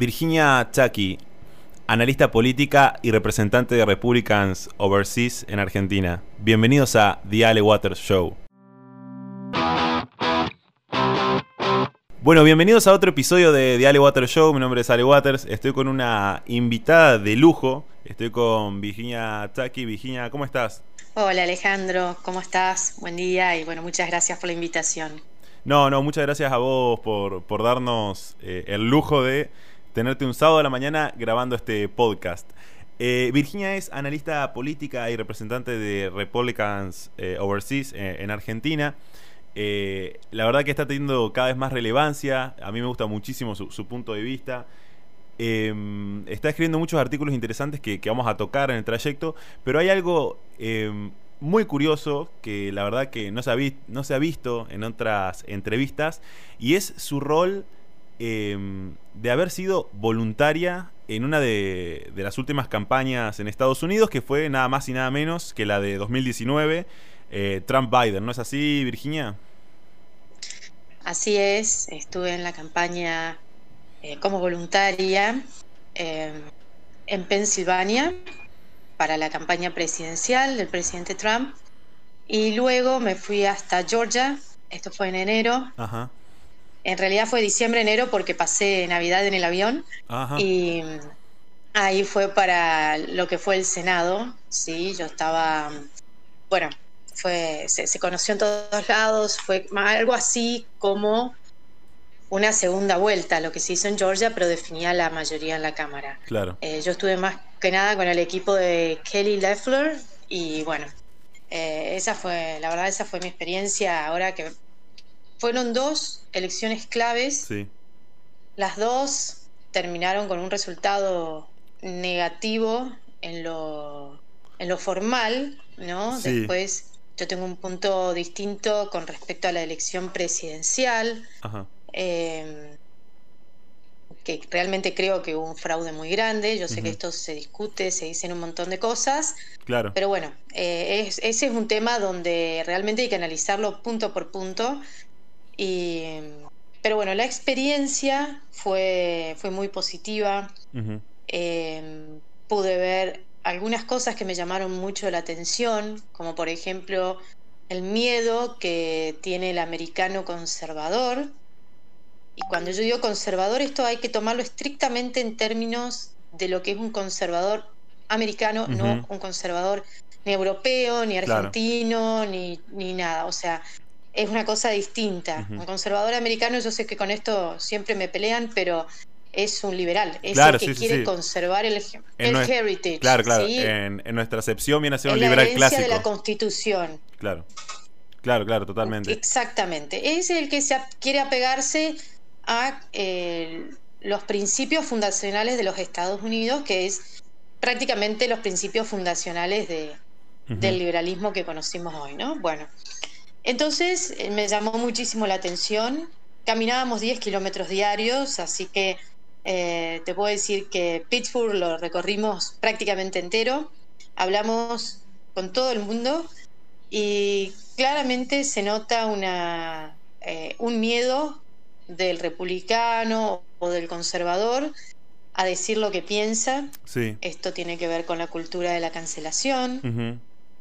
Virginia Chucky, analista política y representante de Republicans Overseas en Argentina. Bienvenidos a The Ale Waters Show. Bueno, bienvenidos a otro episodio de The Ale Waters Show. Mi nombre es Ale Waters. Estoy con una invitada de lujo. Estoy con Virginia Chucky. Virginia, ¿cómo estás? Hola Alejandro, ¿cómo estás? Buen día y bueno, muchas gracias por la invitación. No, no, muchas gracias a vos por, por darnos eh, el lujo de tenerte un sábado a la mañana grabando este podcast. Eh, Virginia es analista política y representante de Republicans eh, Overseas eh, en Argentina. la verdad que está teniendo cada vez más relevancia. A mí me gusta muchísimo su, punto de vista. Está escribiendo muchos artículos interesantes que, vamos a tocar en el trayecto. Pero hay algo muy curioso que la verdad que no se ha visto en otras entrevistas. Y es su rol Em, de haber sido voluntaria en una de, las últimas campañas en Estados Unidos, que fue nada más y nada menos que la de 2019, eh, Trump-Biden. ¿No es así, Virginia? Así es, estuve en la campaña eh, como voluntaria em, en Pensilvania para la campaña presidencial del presidente Trump y luego me fui hasta Georgia, esto fue en enero, Ajá. En realidad fue diciembre, enero, porque pasé Navidad en el avión. Y ahí fue para lo que fue el Senado. Sí, yo estaba. Bueno, fue, se, conoció en todos lados. Fue algo así como una segunda vuelta, lo que se hizo en Georgia, pero definía la mayoría en la Cámara. Claro. Eh, yo estuve más que nada con el equipo de Kelly Leffler y bueno, eh, esa fue, la verdad, esa fue mi experiencia. Ahora que fueron dos elecciones claves. Las dos terminaron con un resultado negativo en lo, en lo formal, ¿no? Después yo tengo un punto distinto con respecto a la elección presidencial. Em, que realmente creo que hubo un fraude muy grande. Yo sé que esto se discute, se dicen un montón de cosas. Claro. Pero bueno, eh, ese es un tema donde realmente hay que analizarlo punto por punto pero bueno, la experiencia fue, fue muy positiva. Em, pude ver algunas cosas que me llamaron mucho la atención, como por ejemplo el miedo que tiene el americano conservador. Y cuando yo digo conservador, esto hay que tomarlo estrictamente en términos de lo que es un conservador americano, no un conservador ni europeo, ni argentino, ni, ni nada. O sea, es una cosa distinta. Un conservador americano, yo sé que con esto siempre me pelean, pero es un liberal, es el que quiere conservar el, heritage. Claro, claro. En, nuestra acepción viene a ser un liberal clásico. de la Constitución. Claro. Claro, claro, totalmente. Exactamente. Es el que se quiere apegarse a eh, los principios fundacionales de los Estados Unidos, que es prácticamente los principios fundacionales de, del liberalismo que conocimos hoy, ¿no? Bueno, entonces eh, me llamó muchísimo la atención. Caminábamos 10 kilómetros diarios, así que eh, te puedo decir que Pittsburgh lo recorrimos prácticamente entero. Hablamos con todo el mundo y claramente se nota una, eh, un miedo del republicano o del conservador a decir lo que piensa. Sí. Esto tiene que ver con la cultura de la cancelación.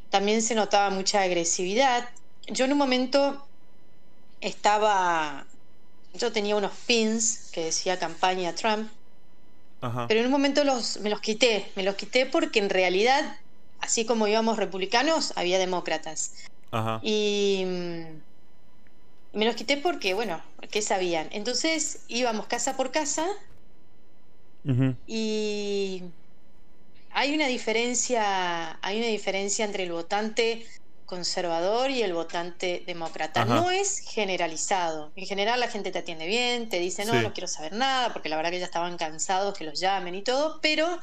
También se notaba mucha agresividad yo en un momento estaba, yo tenía unos pins que decía campaña Trump, pero en un momento los, me los quité, me los quité porque en realidad, así como íbamos republicanos, había demócratas. Y mm, me los quité porque, bueno, ¿qué sabían? Entonces íbamos casa por casa y hay una diferencia, hay una diferencia entre el votante conservador y el votante demócrata. No es generalizado. En general la gente te atiende bien, te dice, no, no quiero saber nada, porque la verdad que ya estaban cansados que los llamen y todo, pero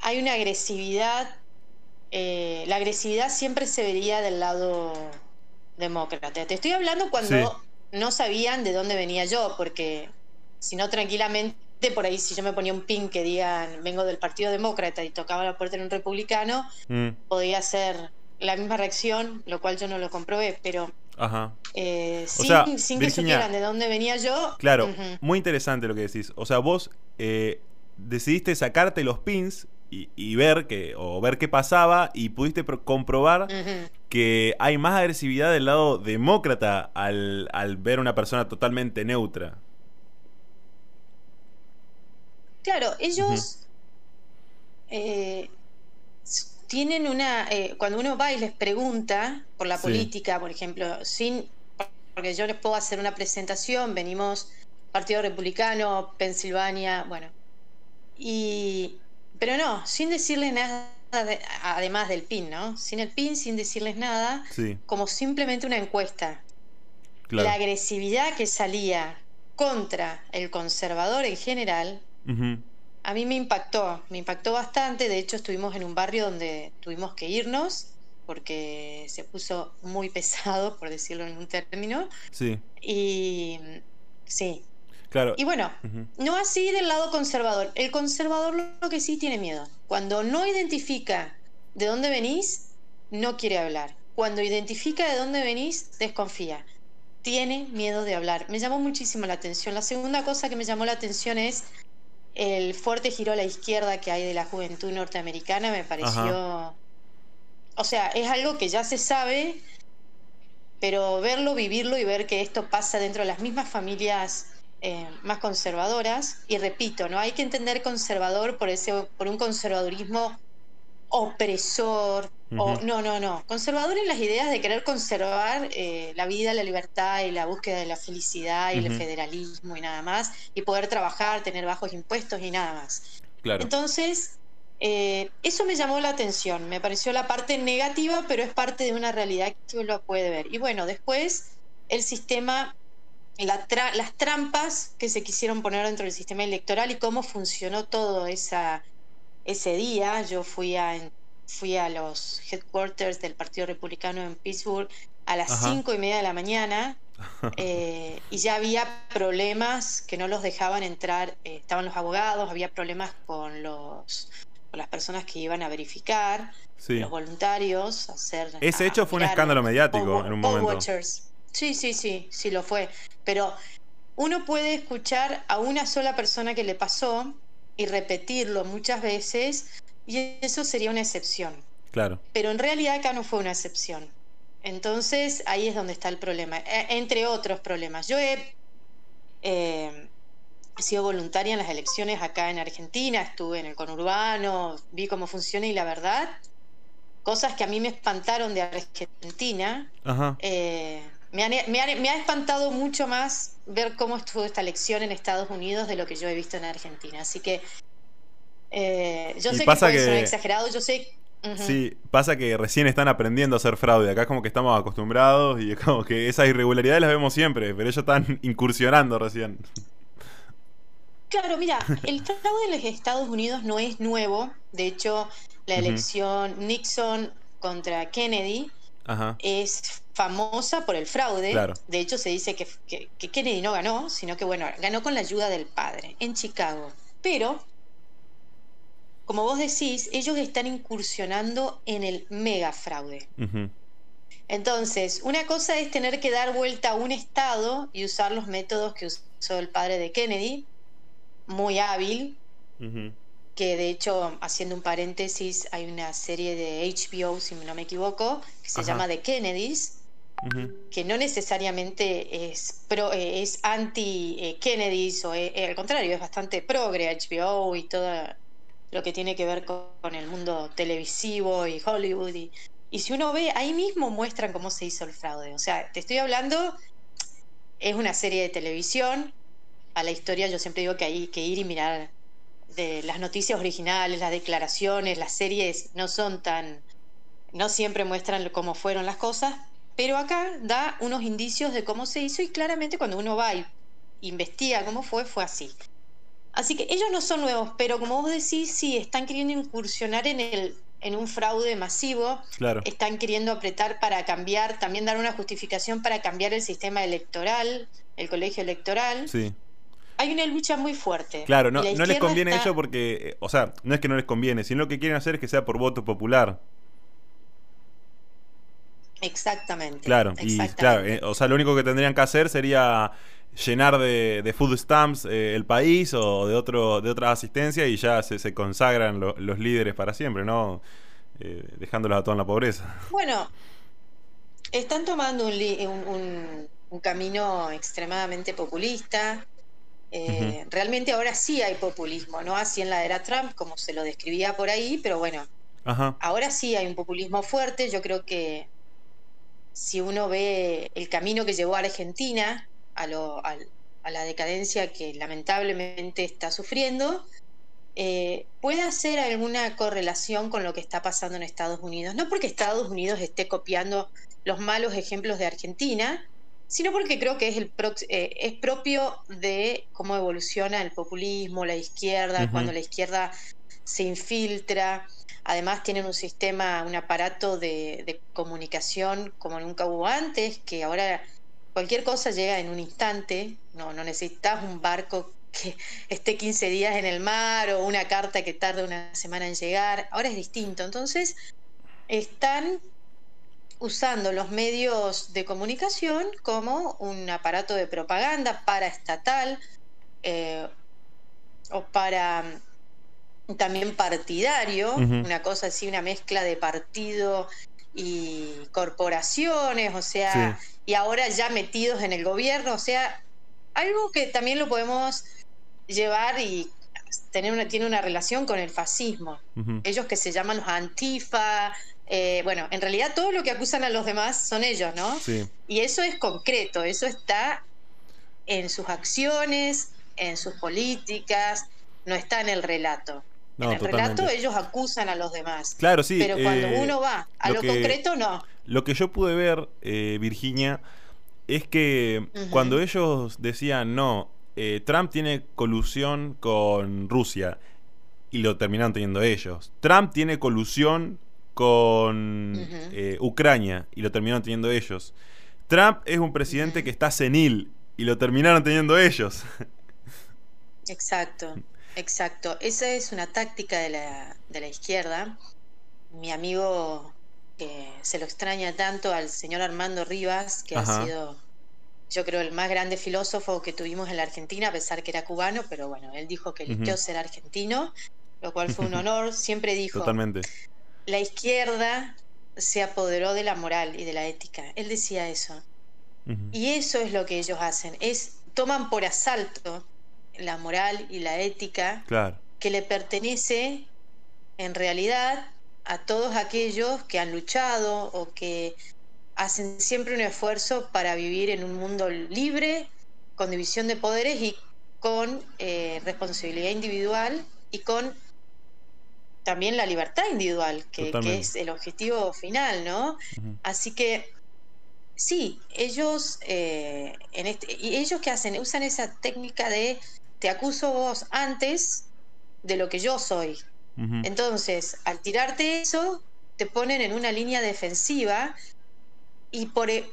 hay una agresividad. Eh, la agresividad siempre se vería del lado demócrata. Te estoy hablando cuando no sabían de dónde venía yo, porque si no, tranquilamente por ahí si yo me ponía un pin que digan vengo del Partido Demócrata y tocaba la puerta en un republicano, mm. podía ser la misma reacción, lo cual yo no lo comprobé, pero Ajá. Eh, O sin, sea, sin que Virginia- supieran de dónde venía yo. Claro, muy interesante lo que decís. O sea, vos eh, decidiste sacarte los pins y, y ver que, o ver qué pasaba y pudiste pro- comprobar que hay más agresividad del lado demócrata al, al ver una persona totalmente neutra. Claro, ellos eh, tienen una. eh, cuando uno va y les pregunta por la Sí. política, por ejemplo, sin. Porque yo les puedo hacer una presentación, venimos Partido Republicano, Pensilvania, bueno. Y. Pero no, sin decirles nada, de- además del PIN, ¿no? Sin el PIN, sin decirles nada, Sí, como simplemente una encuesta. claro. La agresividad que salía contra el conservador en general. A mí me impactó, me impactó bastante. De hecho, estuvimos en un barrio donde tuvimos que irnos porque se puso muy pesado, por decirlo en un término. Sí, Y sí. claro. Y bueno, no así del lado conservador. El conservador lo- lo que sí tiene miedo. Cuando no identifica de dónde venís, no quiere hablar. Cuando identifica de dónde venís, desconfía. Tiene miedo de hablar. Me llamó muchísimo la atención. La segunda cosa que me llamó la atención es el fuerte giro a la izquierda que hay de la juventud norteamericana. Me pareció... O sea, es algo que ya se sabe, pero verlo, vivirlo y ver que esto pasa dentro de las mismas familias eh, más conservadoras. Y repito, no hay que entender conservador por ese, por un conservadurismo opresor. o, no, no, no. Conservador en las ideas de querer conservar eh, la vida, la libertad y la búsqueda de la felicidad y el federalismo y nada más. Y poder trabajar, tener bajos impuestos y nada más. Claro. Entonces, eh, eso me llamó la atención, me pareció la parte negativa, pero es parte de una realidad que uno puede ver. Y bueno, después el sistema, la tra- las trampas que se quisieron poner dentro del sistema electoral y cómo funcionó todo esa, ese día. Yo fui a, fui a los headquarters del Partido Republicano en Pittsburgh a las Ajá. cinco y media de la mañana. Eh, y ya había problemas que no los dejaban entrar, eh, estaban los abogados, había problemas con los con las personas que iban a verificar, Sí. los voluntarios, hacer Ese a hecho fue un escándalo mediático en un momento. watchers. Sí, sí, sí, sí lo fue. Pero uno puede escuchar a una sola persona que le pasó y repetirlo muchas veces y eso sería una excepción. Claro. Pero en realidad acá no fue una excepción. Entonces ahí es donde está el problema, e- entre otros problemas. Yo he eh, sido voluntaria en las elecciones acá en Argentina, estuve en el conurbano, vi cómo funciona y la verdad, cosas que a mí me espantaron de Argentina, Ajá. eh, me, han- me han- me ha espantado mucho más ver cómo estuvo esta elección en Estados Unidos de lo que yo he visto en Argentina. Así que eh, yo Y sé que puede que- sonar exagerado, yo sé... Sí, pasa que recién están aprendiendo a hacer fraude. Acá es como que estamos acostumbrados y es como que esas irregularidades las vemos siempre, pero ellos están incursionando recién. Claro, mira, el fraude en los Estados Unidos no es nuevo. De hecho, la elección Nixon contra Kennedy Ajá. es famosa por el fraude. Claro. De hecho, se dice que, que- que Kennedy no ganó, sino que, bueno, ganó con la ayuda del padre en Chicago. Pero, como vos decís, ellos están incursionando en el mega fraude. Entonces, una cosa es tener que dar vuelta a un estado y usar los métodos que usó el padre de Kennedy, muy hábil, que de hecho, haciendo un paréntesis, hay una serie de HBO, si no me equivoco, que se Ajá. llama The Kennedys, Que no necesariamente es pro, eh, es anti eh, Kennedys o eh, al contrario es bastante progre HBO y todo lo que tiene que ver con, con el mundo televisivo y Hollywood y, y si uno ve ahí mismo muestran cómo se hizo el fraude. O sea te estoy hablando es una serie de televisión a la historia yo siempre digo que hay que ir y mirar de las noticias originales las declaraciones las series no son tan no siempre muestran cómo fueron las cosas pero acá da unos indicios de cómo se hizo y claramente cuando uno va y investiga cómo fue, fue así. Así que ellos no son nuevos, pero como vos decís, sí, están queriendo incursionar en, el, en un fraude masivo, Claro. están queriendo apretar para cambiar, también dar una justificación para cambiar el sistema electoral, el colegio electoral. Sí. Hay una lucha muy fuerte. Claro, no, no les conviene está- eso porque, eh, o sea, no es que no les conviene, sino lo que quieren hacer es que sea por voto popular. Exactamente. Claro, y claro, eh, o sea, lo único que tendrían que hacer sería llenar de, food stamps eh, el país o de otro de otra asistencia y ya se, consagran los líderes para siempre, ¿no? Eh, dejándolos a todos en la pobreza. Bueno, están tomando un, un, camino extremadamente populista. Realmente ahora sí hay populismo, no así en la era Trump, como se lo describía por ahí, pero bueno, ahora sí hay un populismo fuerte. Yo creo que si uno ve el camino que llevó a Argentina a, la decadencia que lamentablemente está sufriendo, eh, puede hacer alguna correlación con lo que está pasando en Estados Unidos. No porque Estados Unidos esté copiando los malos ejemplos de Argentina, sino porque creo que es, el eh, es propio de cómo evoluciona el populismo, la izquierda, cuando la izquierda se infiltra Además tienen un sistema, un aparato de, comunicación como nunca hubo antes, que ahora cualquier cosa llega en un instante, no, no necesitas un barco que esté 15 días en el mar o una carta que tarde una semana en llegar, ahora es distinto. Entonces, están usando los medios de comunicación como un aparato de propaganda paraestatal eh, o para también partidario, una cosa así, una mezcla de partido y corporaciones, o sea, y ahora ya metidos en el gobierno, o sea, algo que también lo podemos llevar y tener una, tiene una relación con el fascismo. Ellos que se llaman los antifa, eh, bueno, en realidad todo lo que acusan a los demás son ellos, ¿no? Y eso es concreto, eso está en sus acciones, en sus políticas, no está en el relato en el relato ellos acusan a los demás. Claro, sí. Pero cuando eh, uno va a lo, concreto, no. Lo que yo pude ver, eh, Virginia, es que cuando ellos decían, no, eh, Trump tiene colusión con Rusia, y lo terminaron teniendo ellos. Trump tiene colusión con Ucrania, y lo terminaron teniendo ellos. Trump es un presidente que está senil, y lo terminaron teniendo ellos. Exacto. Exacto, esa es una táctica de la, de la izquierda. Mi amigo, que se lo extraña tanto al señor Armando Rivas, que ha sido, yo creo, el más grande filósofo que tuvimos en la Argentina, a pesar que era cubano, pero bueno, él dijo que eligió ser argentino, lo cual fue un honor. Siempre dijo, Totalmente. la izquierda se apoderó de la moral y de la ética. Él decía eso. Y eso es lo que ellos hacen, es toman por asalto la moral y la ética que le pertenece en realidad a todos aquellos que han luchado o que hacen siempre un esfuerzo para vivir en un mundo libre, con división de poderes y con eh, responsabilidad individual y con también la libertad individual, que, es el objetivo final, ¿no? Así que sí, ellos eh, en este, y ellos que hacen, usan esa técnica de te acuso vos antes de lo que yo soy. Entonces, al tirarte eso, te ponen en una línea defensiva y por e,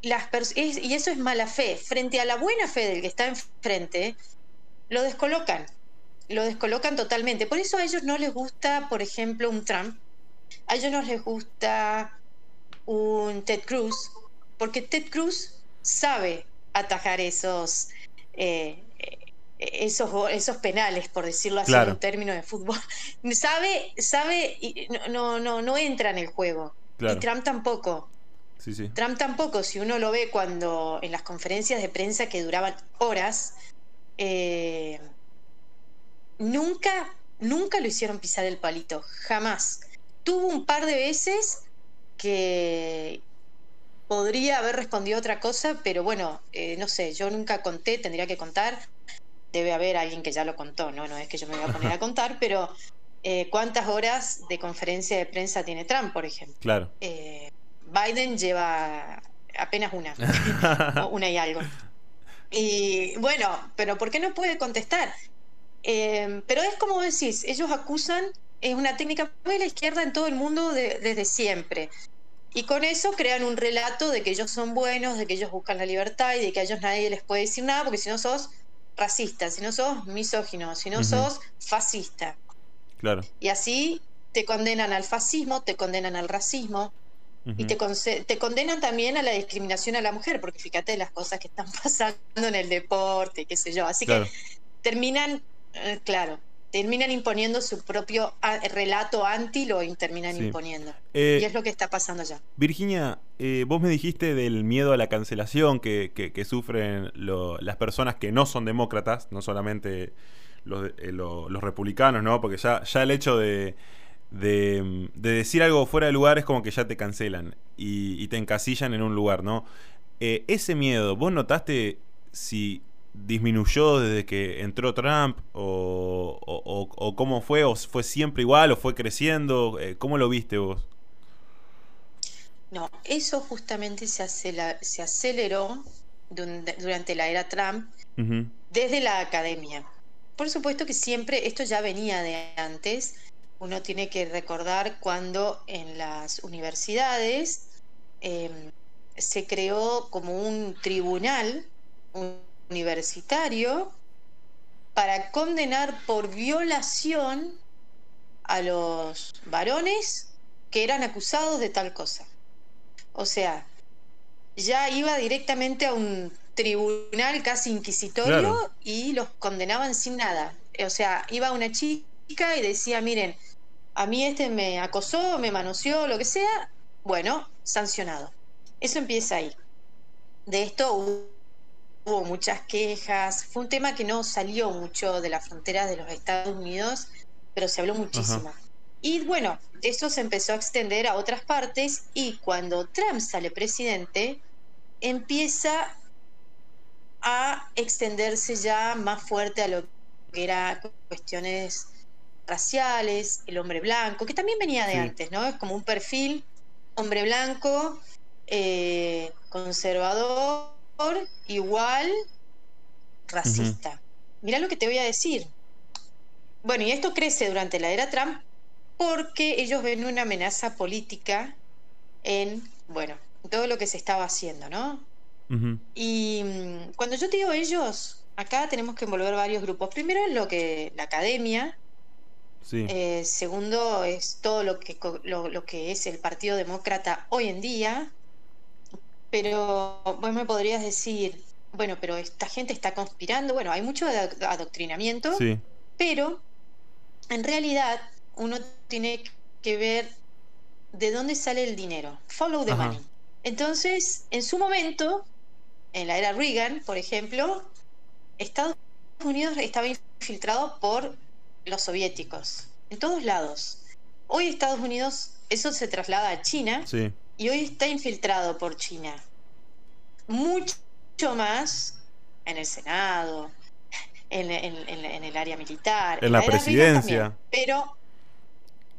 las y eso es mala fe. Frente a la buena fe del que está enfrente, lo descolocan. Lo descolocan totalmente. Por eso a ellos no les gusta, por ejemplo, un Trump. A ellos no les gusta un Ted Cruz, porque Ted Cruz sabe atajar esos eh, esos, esos penales, por decirlo así en un término de fútbol. sabe, sabe, no, no, no entra en el juego. Y Trump tampoco. Trump tampoco, si uno lo ve cuando en las conferencias de prensa que duraban horas, eh, nunca, nunca lo hicieron pisar el palito, jamás. Tuvo un par de veces que podría haber respondido otra cosa, pero bueno, eh, no sé, yo nunca conté, tendría que contar debe haber alguien que ya lo contó, ¿no? No es que yo me voy a poner a contar, pero eh, ¿cuántas horas de conferencia de prensa tiene Trump, por ejemplo? Claro. Eh, Biden lleva apenas una, una y algo. Y bueno, pero ¿por qué no puede contestar? Eh, pero es como decís, ellos acusan, es una técnica de la izquierda en todo el mundo desde siempre. Y con eso crean un relato de que ellos son buenos, de que ellos buscan la libertad y de que a ellos nadie les puede decir nada, porque si no sos racista, si no sos misógino, si no sos fascista. Claro. Y así te condenan al fascismo, te condenan al racismo, y te, te, condenan también a la discriminación a la mujer, porque fíjate las cosas que están pasando en el deporte, qué sé yo. Así que terminan, eh, claro, terminan imponiendo su propio ah, relato anti, lo terminan imponiendo. Eh, y es lo que está pasando ya. Virginia, eh, vos me dijiste del miedo a la cancelación que, que, sufren las personas que no son demócratas, no solamente los, los republicanos, ¿no? Porque ya, ya el hecho de de, decir algo fuera de lugar es como que ya te cancelan y, te encasillan en un lugar, ¿no? Eh, ese miedo, ¿vos notaste si disminuyó desde que entró Trump o, cómo fue? ¿O fue siempre igual o fue creciendo? Eh, ¿Cómo lo viste vos? No, eso justamente se, se aceleró durante la era Trump desde la academia. Por supuesto que siempre, esto ya venía de antes, uno tiene que recordar cuando en las universidades em, se creó como un tribunal universitario para condenar por violación a los varones que eran acusados de tal cosa. O sea, ya iba directamente a un tribunal casi inquisitorio y los condenaban sin nada. O sea, iba una chica y decía, miren, a mí este me acosó, me manoseó, lo que sea, bueno, sancionado. Eso empieza ahí. De esto hubo, muchas quejas, fue un tema que no salió mucho de las fronteras de los Estados Unidos, pero se habló muchísimo. Y bueno, eso se empezó a extender a otras partes y cuando Trump sale presidente, empieza a extenderse ya más fuerte a lo que era cuestiones raciales, el hombre blanco, que también venía de antes, ¿no? Es como un perfil hombre blanco, eh, conservador, igual, racista. Mira lo que te voy a decir. Bueno, y esto crece durante la era Trump porque ellos ven una amenaza política en, bueno, todo lo que se estaba haciendo, ¿no? Y mm, cuando yo te digo ellos, acá tenemos que envolver varios grupos. Primero lo que la academia, eh, segundo, es todo lo que, lo, que es el Partido Demócrata hoy en día. Pero vos me podrías decir, bueno, pero esta gente está conspirando. Bueno, hay mucho adoctrinamiento, pero en realidad uno tiene que ver de dónde sale el dinero. Follow the money. Entonces, en su momento, en la era Reagan, por ejemplo, Estados Unidos estaba infiltrado por los soviéticos, en todos lados. Hoy Estados Unidos, eso se traslada a China y hoy está infiltrado por China. Mucho más en el Senado, en, el área militar, en, la, presidencia. pero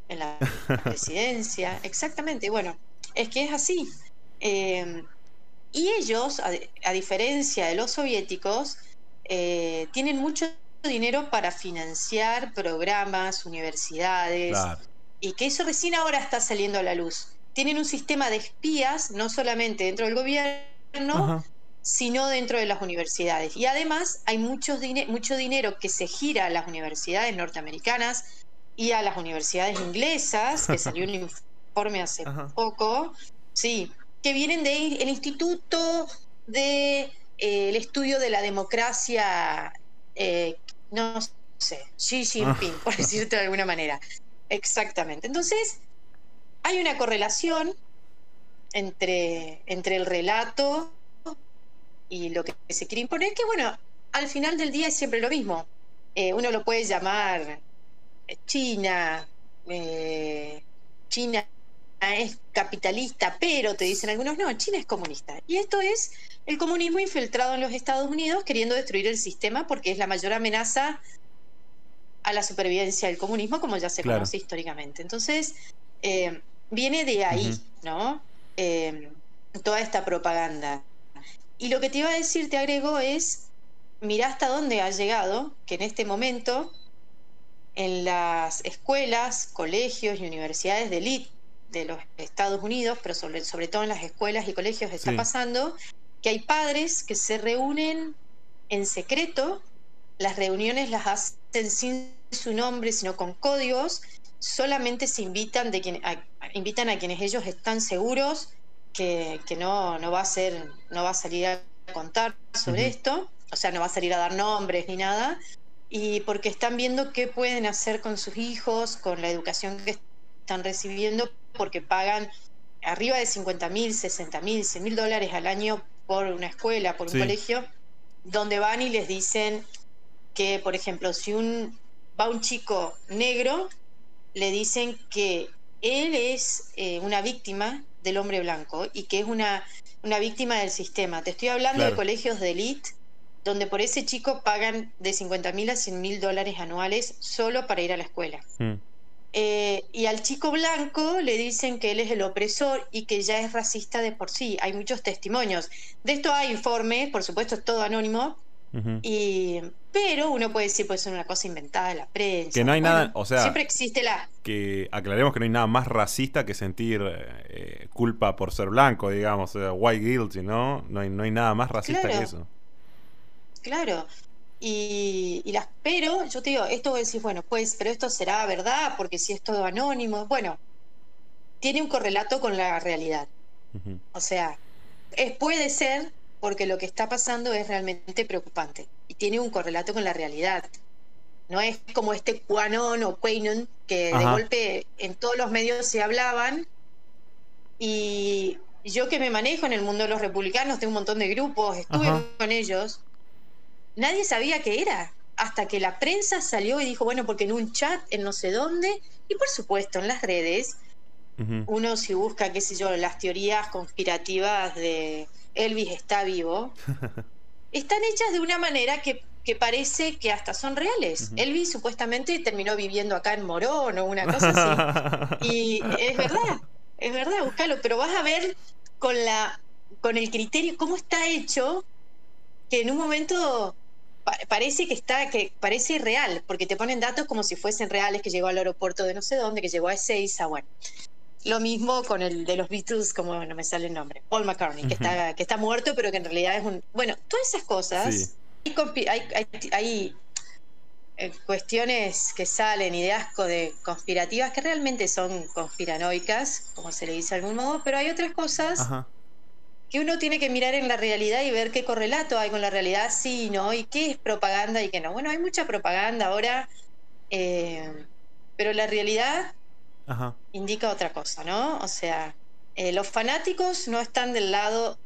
en la presidencia, exactamente. Bueno, es que es así. Eh, y ellos, a, diferencia de los soviéticos, eh, tienen mucho dinero para financiar programas, universidades, y que eso recién ahora está saliendo a la luz. Tienen un sistema de espías, no solamente dentro del gobierno, sino dentro de las universidades. Y además hay mucho, mucho dinero que se gira a las universidades norteamericanas y a las universidades inglesas, que salió un informe hace poco, sí, que vienen del Instituto de eh, el estudio de la democracia eh, no sé, Xi Jinping, por decirte de alguna manera. Exactamente. Entonces, hay una correlación entre, entre el relato y lo que se quiere imponer, que bueno, al final del día es siempre lo mismo. Eh, uno lo puede llamar eh, China, eh, China es capitalista, pero te dicen algunos, no, China es comunista. Y esto es el comunismo infiltrado en los Estados Unidos queriendo destruir el sistema porque es la mayor amenaza a la supervivencia del comunismo, como ya se conoce históricamente. Entonces, eh, viene de ahí, ¿no? Eh, toda esta propaganda. Y lo que te iba a decir, te agrego, es, mira hasta dónde ha llegado, que en este momento, en las escuelas, colegios y universidades de élite de los Estados Unidos, pero sobre, sobre todo en las escuelas y colegios está pasando, que hay padres que se reúnen en secreto, las reuniones las hacen sin su nombre, sino con códigos, solamente se invitan, de quien, a, invitan a quienes ellos están seguros que, no, no, va a ser, no va a salir a contar sobre esto, o sea, no va a salir a dar nombres ni nada, y porque están viendo qué pueden hacer con sus hijos, con la educación que están recibiendo, porque pagan arriba de 50 mil, 60 mil, 100 mil dólares al año por una escuela, por un colegio, donde van y les dicen que, por ejemplo, si un, va un chico negro, le dicen que él es eh, una víctima del hombre blanco y que es una, una víctima del sistema. Te estoy hablando de colegios de élite donde por ese chico pagan de 50 mil a 100 mil dólares anuales solo para ir a la escuela. Mm. Eh, y al chico blanco le dicen que él es el opresor y que ya es racista de por sí. Hay muchos testimonios. De esto hay informes, por supuesto es todo anónimo, y, pero uno puede decir, pues es una cosa inventada de la prensa. Que no hay nada, o sea, siempre existe la... Que aclaremos que no hay nada más racista que sentir eh, culpa por ser blanco, digamos, white guilty, ¿no? No hay, no hay nada más racista que eso. Claro, y, las, pero yo te digo, esto voy a decir, bueno, pues, pero esto será verdad, porque si es todo anónimo, bueno, tiene un correlato con la realidad. O sea, es, puede ser porque lo que está pasando es realmente preocupante y tiene un correlato con la realidad. No es como este Quanon o Quanon que de golpe en todos los medios se hablaban. Y yo que me manejo en el mundo de los republicanos, tengo un montón de grupos, estuve con ellos nadie sabía qué era, hasta que la prensa salió y dijo, bueno, porque en un chat, en no sé dónde, y por supuesto en las redes, uno si busca, qué sé yo, las teorías conspirativas de Elvis está vivo, están hechas de una manera que, parece que hasta son reales. Elvis supuestamente terminó viviendo acá en Morón o una cosa así. y es verdad, es verdad, búscalo, pero vas a ver con la con el criterio cómo está hecho que en un momento parece que está, que parece irreal, porque te ponen datos como si fuesen reales, que llegó al aeropuerto de no sé dónde, que llegó a Ezeiza, bueno. Lo mismo con el de los Beatles, como no me sale el nombre, Paul McCartney, que, está, que está muerto, pero que en realidad es un... Bueno, todas esas cosas, hay, hay, eh, cuestiones que salen, ideas de conspirativas que realmente son conspiranoicas, como se le dice de algún modo, pero hay otras cosas que uno tiene que mirar en la realidad y ver qué correlato hay con la realidad, sí, ¿no? Y qué es propaganda y qué no. Bueno, hay mucha propaganda ahora, eh, pero la realidad indica otra cosa, ¿no? O sea, eh, los fanáticos no están del lado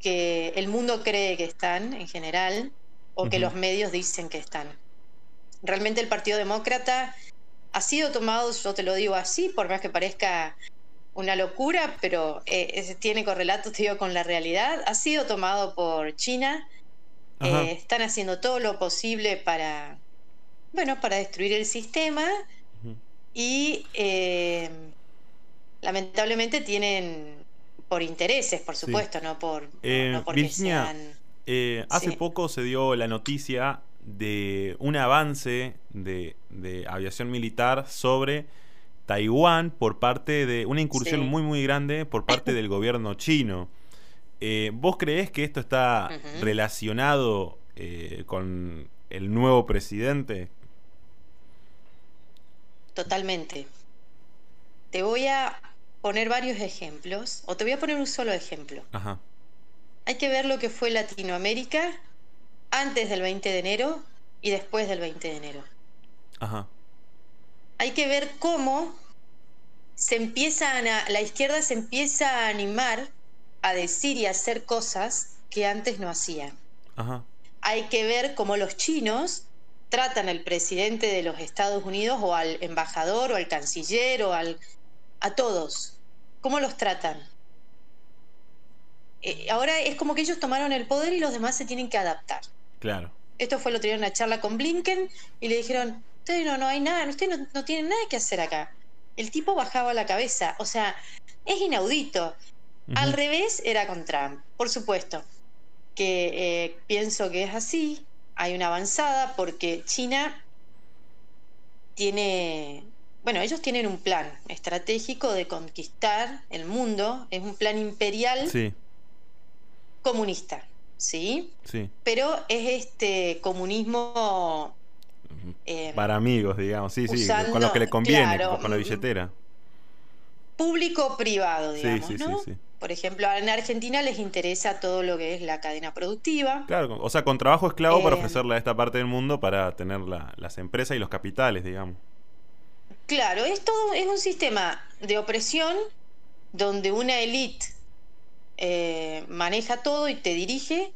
que el mundo cree que están en general o que los medios dicen que están. Realmente el Partido Demócrata ha sido tomado, yo te lo digo así, por más que parezca una locura, pero eh, tiene correlato, te digo, con la realidad. Ha sido tomado por China. Eh, están haciendo todo lo posible para, bueno, para destruir el sistema. Y eh, lamentablemente tienen por intereses, por supuesto, no por no, porque hace poco se dio la noticia de un avance de, de aviación militar sobre Taiwán por parte de una incursión muy muy grande por parte del gobierno chino. Eh, ¿Vos creés que esto está relacionado eh, con el nuevo presidente? Totalmente. Te voy a poner varios ejemplos, o te voy a poner un solo ejemplo. Hay que ver lo que fue Latinoamérica antes del 20 de enero y después del 20 de enero. Ajá hay que ver cómo se empieza a, la izquierda se empieza a animar a decir y a hacer cosas que antes no hacían. Hay que ver cómo los chinos tratan al presidente de los Estados Unidos o al embajador o al canciller o al a todos. ¿Cómo los tratan? Eh, ahora es como que ellos tomaron el poder y los demás se tienen que adaptar. Claro. Esto fue lo que una charla con Blinken y le dijeron, no, no hay nada, ustedes no, tienen nada que hacer acá. El tipo bajaba la cabeza, o sea, es inaudito. Al revés era con Trump, por supuesto, que eh, pienso que es así, hay una avanzada porque China tiene, bueno, ellos tienen un plan estratégico de conquistar el mundo, es un plan imperial comunista, ¿sí? Sí. Pero es este comunismo Eh, Para amigos, digamos, sí, sí, con lo que le conviene, con la billetera. Público-privado, digamos, sí, sí, sí, Por ejemplo, en Argentina les interesa todo lo que es la cadena productiva. Claro, o sea, con trabajo esclavo para eh, ofrecerle a esta parte del mundo para tener las empresas y los capitales, digamos. Claro, es todo, es un sistema de opresión donde una élite eh, maneja todo y te dirige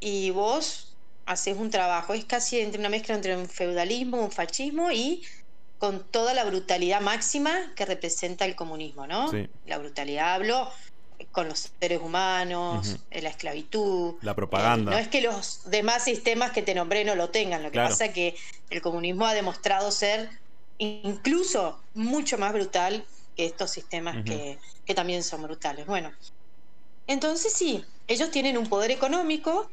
y vos haces un trabajo. Es casi entre una mezcla entre un feudalismo, un fascismo y con toda la brutalidad máxima que representa el comunismo, ¿no? La brutalidad hablo con los seres humanos, la esclavitud. La propaganda. Eh, no es que los demás sistemas que te nombré no lo tengan, lo que pasa es que el comunismo ha demostrado ser incluso mucho más brutal que estos sistemas que, que también son brutales. Bueno, entonces sí, ellos tienen un poder económico,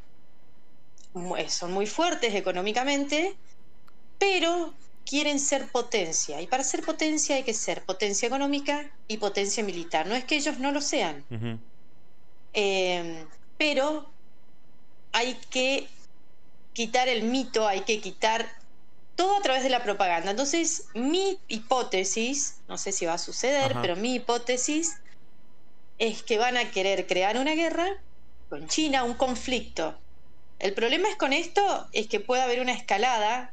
son muy fuertes económicamente, pero quieren ser potencia. Y para ser potencia hay que ser potencia económica y potencia militar. No es que ellos no lo sean. Em, pero hay que quitar el mito, hay que quitar todo a través de la propaganda. Entonces, mi hipótesis, no sé si va a suceder, pero mi hipótesis es que van a querer crear una guerra con China, un conflicto. El problema es con esto es que puede haber una escalada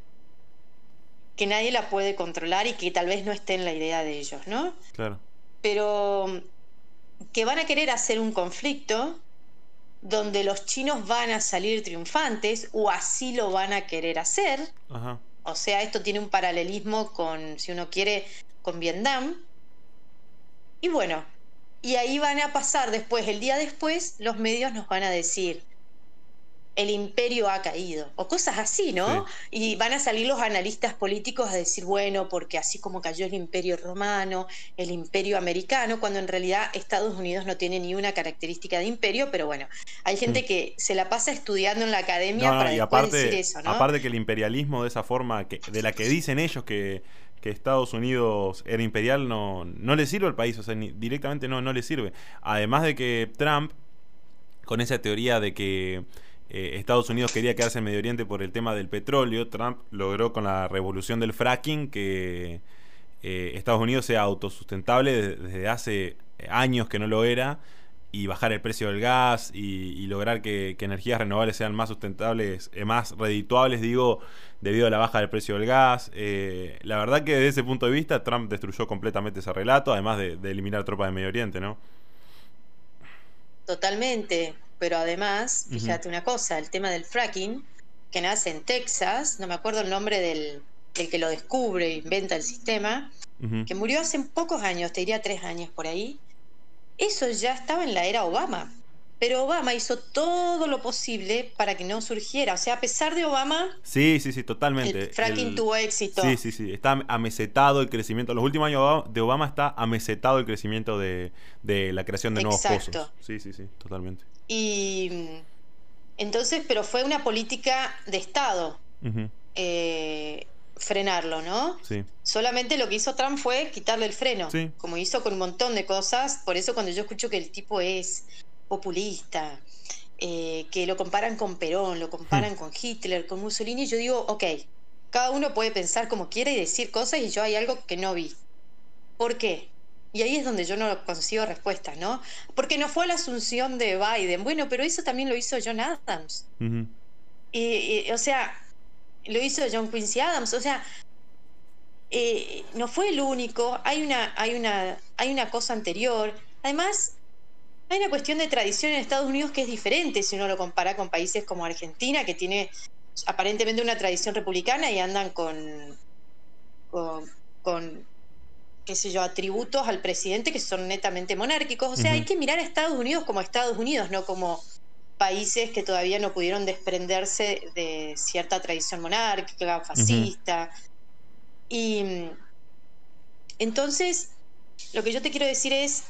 que nadie la puede controlar y que tal vez no esté en la idea de ellos, ¿no? Claro. Pero que van a querer hacer un conflicto donde los chinos van a salir triunfantes o así lo van a querer hacer. Ajá. O sea, esto tiene un paralelismo con, si uno quiere, con Vietnam. Y bueno, y ahí van a pasar después, el día después, los medios nos van a decir, el imperio ha caído, o cosas así, ¿no? Y van a salir los analistas políticos a decir, bueno, porque así como cayó el imperio romano, el imperio americano, cuando en realidad Estados Unidos no tiene ni una característica de imperio, pero bueno, hay gente que se la pasa estudiando en la academia para después decir eso, ¿no? Aparte que el imperialismo de esa forma, que, de la que dicen ellos que que Estados Unidos era imperial no, no le sirve al país, o sea, directamente no, no le sirve. Además de que Trump, con esa teoría de que eh, Estados Unidos quería quedarse en Medio Oriente por el tema del petróleo, Trump logró con la revolución del fracking que eh, Estados Unidos sea autosustentable desde hace años que no lo era y bajar el precio del gas y, lograr que, energías renovables sean más sustentables, eh, más redituables, digo, debido a la baja del precio del gas. La verdad que desde ese punto de vista Trump destruyó completamente ese relato, además de, eliminar tropas de Medio Oriente, ¿no? Totalmente, pero además, fíjate una cosa, el tema del fracking, que nace en Texas, no me acuerdo el nombre del, que lo descubre e inventa el sistema, que murió hace pocos años, te diría tres años por ahí eso ya estaba en la era Obama. Pero Obama hizo todo lo posible para que no surgiera. O sea, a pesar de Obama. Sí, sí, sí, totalmente. El fracking tuvo éxito. Sí, sí, sí. Está amesetado el crecimiento. Los últimos años de Obama está amesetado el crecimiento de, la creación de nuevos pozos. Sí, sí, sí, totalmente. Y. Entonces, pero fue una política de Estado. eh, frenarlo, ¿no? Sí. Solamente lo que hizo Trump fue quitarle el freno, como hizo con un montón de cosas. Por eso cuando yo escucho que el tipo es populista, eh, que lo comparan con Perón, lo comparan hmm. con Hitler, con Mussolini, yo digo, ok, cada uno puede pensar como quiera y decir cosas y yo hay algo que no vi. ¿Por qué? Y ahí es donde yo no consigo respuestas, ¿no? Porque no fue la asunción de Biden. Bueno, pero eso también lo hizo John Adams. y, o sea, lo hizo John Quincy Adams, o sea, eh, no fue el único, hay una, hay, una, hay una cosa anterior. Además, hay una cuestión de tradición en Estados Unidos que es diferente si uno lo compara con países como Argentina, que tiene aparentemente una tradición republicana y andan con, con, qué sé yo, atributos al presidente que son netamente monárquicos. O sea, hay que mirar a Estados Unidos como Estados Unidos, no como países que todavía no pudieron desprenderse de cierta tradición monárquica, fascista. Y entonces, lo que yo te quiero decir es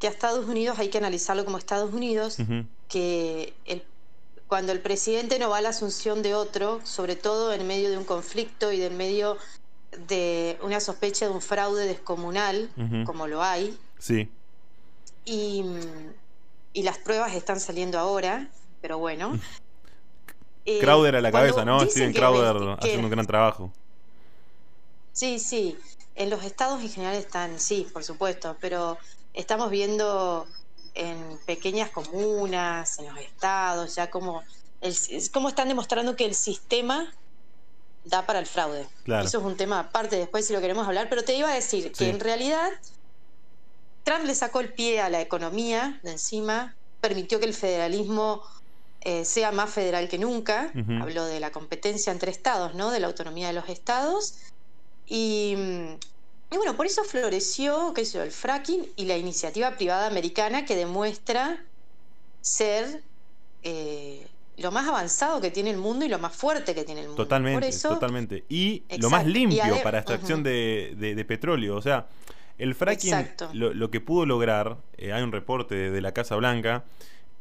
que a Estados Unidos hay que analizarlo como Estados Unidos, que cuando el presidente no va a la asunción de otro, sobre todo en medio de un conflicto y en medio de una sospecha de un fraude descomunal, como lo hay, sí. y y las pruebas están saliendo ahora, pero bueno. Eh, Crowder a la cabeza, ¿no? Steven Crowder haciendo un gran trabajo. Sí, sí. En los estados en general están, sí, por supuesto, pero estamos viendo en pequeñas comunas, en los estados, ya como, el, como están demostrando que el sistema da para el fraude. Eso es un tema aparte después si lo queremos hablar, pero te iba a decir que en realidad Trump le sacó el pie a la economía de encima, permitió que el federalismo eh, sea más federal que nunca, habló de la competencia entre estados, ¿no? de la autonomía de los estados, y, bueno, por eso floreció qué sé el fracking y la iniciativa privada americana que demuestra ser... Eh, lo más avanzado que tiene el mundo y lo más fuerte que tiene el mundo. Totalmente, totalmente. Y lo más limpio para extracción de, petróleo. O sea, el fracking, lo, que pudo lograr, eh, hay un reporte de la Casa Blanca,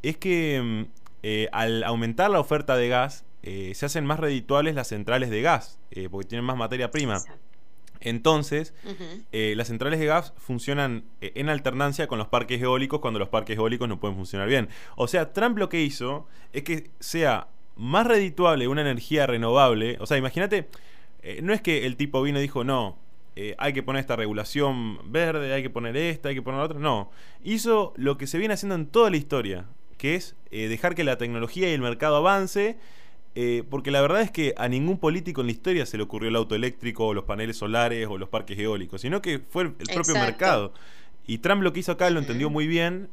es que mm, eh, al aumentar la oferta de gas, eh, se hacen más redituables las centrales de gas, porque tienen más materia prima. Entonces, eh, las centrales de gas funcionan eh, en alternancia con los parques eólicos cuando los parques eólicos no pueden funcionar bien. O sea, Trump lo que hizo es que sea más redituable una energía renovable. O sea, imagínate, eh, no es que el tipo vino y dijo, no, hay que poner esta regulación verde, hay que poner esta, hay que poner la otra. No, hizo lo que se viene haciendo en toda la historia, que es dejar que la tecnología y el mercado avance eh, porque la verdad es que a ningún político en la historia se le ocurrió el auto eléctrico o los paneles solares o los parques eólicos, sino que fue el, propio mercado. Y Trump lo que hizo acá lo entendió muy bien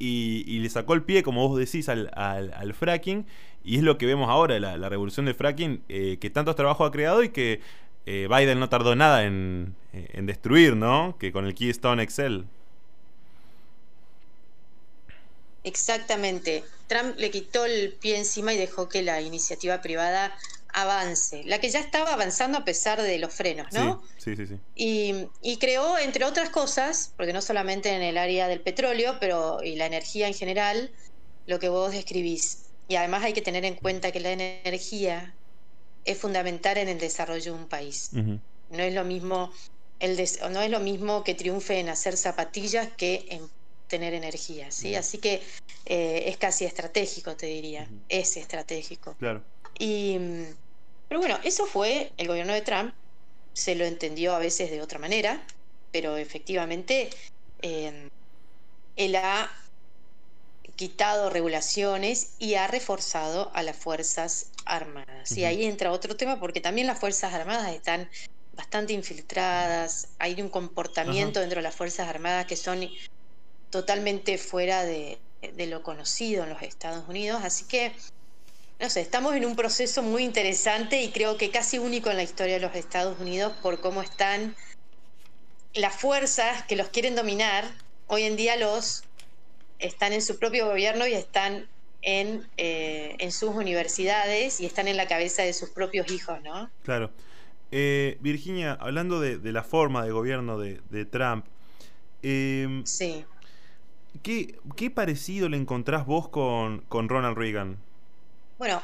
y, le sacó el pie, como vos decís, al, fracking. Y es lo que vemos ahora, la, revolución del fracking, eh, que tantos trabajos ha creado y que eh, Biden no tardó nada en, en destruir, ¿no? Que con el Keystone Excel. Exactamente. Trump le quitó el pie encima y dejó que la iniciativa privada avance, la que ya estaba avanzando a pesar de los frenos, ¿no? Sí, sí, sí. Y, creó, entre otras cosas, porque no solamente en el área del petróleo, pero y la energía en general, lo que vos describís. Y además hay que tener en cuenta que la energía es fundamental en el desarrollo de un país. No es lo mismo el no es lo mismo que triunfe en hacer zapatillas que en tener energía, ¿sí? Así que eh, es casi estratégico, te diría. Es estratégico. Claro. Y, pero bueno, eso fue el gobierno de Trump. Se lo entendió a veces de otra manera, pero efectivamente eh, él ha quitado regulaciones y ha reforzado a las Fuerzas Armadas. Y ahí entra otro tema, porque también las Fuerzas Armadas están bastante infiltradas, hay un comportamiento dentro de las Fuerzas Armadas que son totalmente fuera de, lo conocido en los Estados Unidos. Así que, no sé, estamos en un proceso muy interesante y creo que casi único en la historia de los Estados Unidos por cómo están las fuerzas que los quieren dominar. Hoy en día los están en su propio gobierno y están en, eh, en sus universidades y están en la cabeza de sus propios hijos, ¿no? Claro. Eh, Virginia, hablando de, la forma de gobierno de, Trump, eh, sí. ¿Qué, parecido le encontrás vos con, Ronald Reagan? Bueno,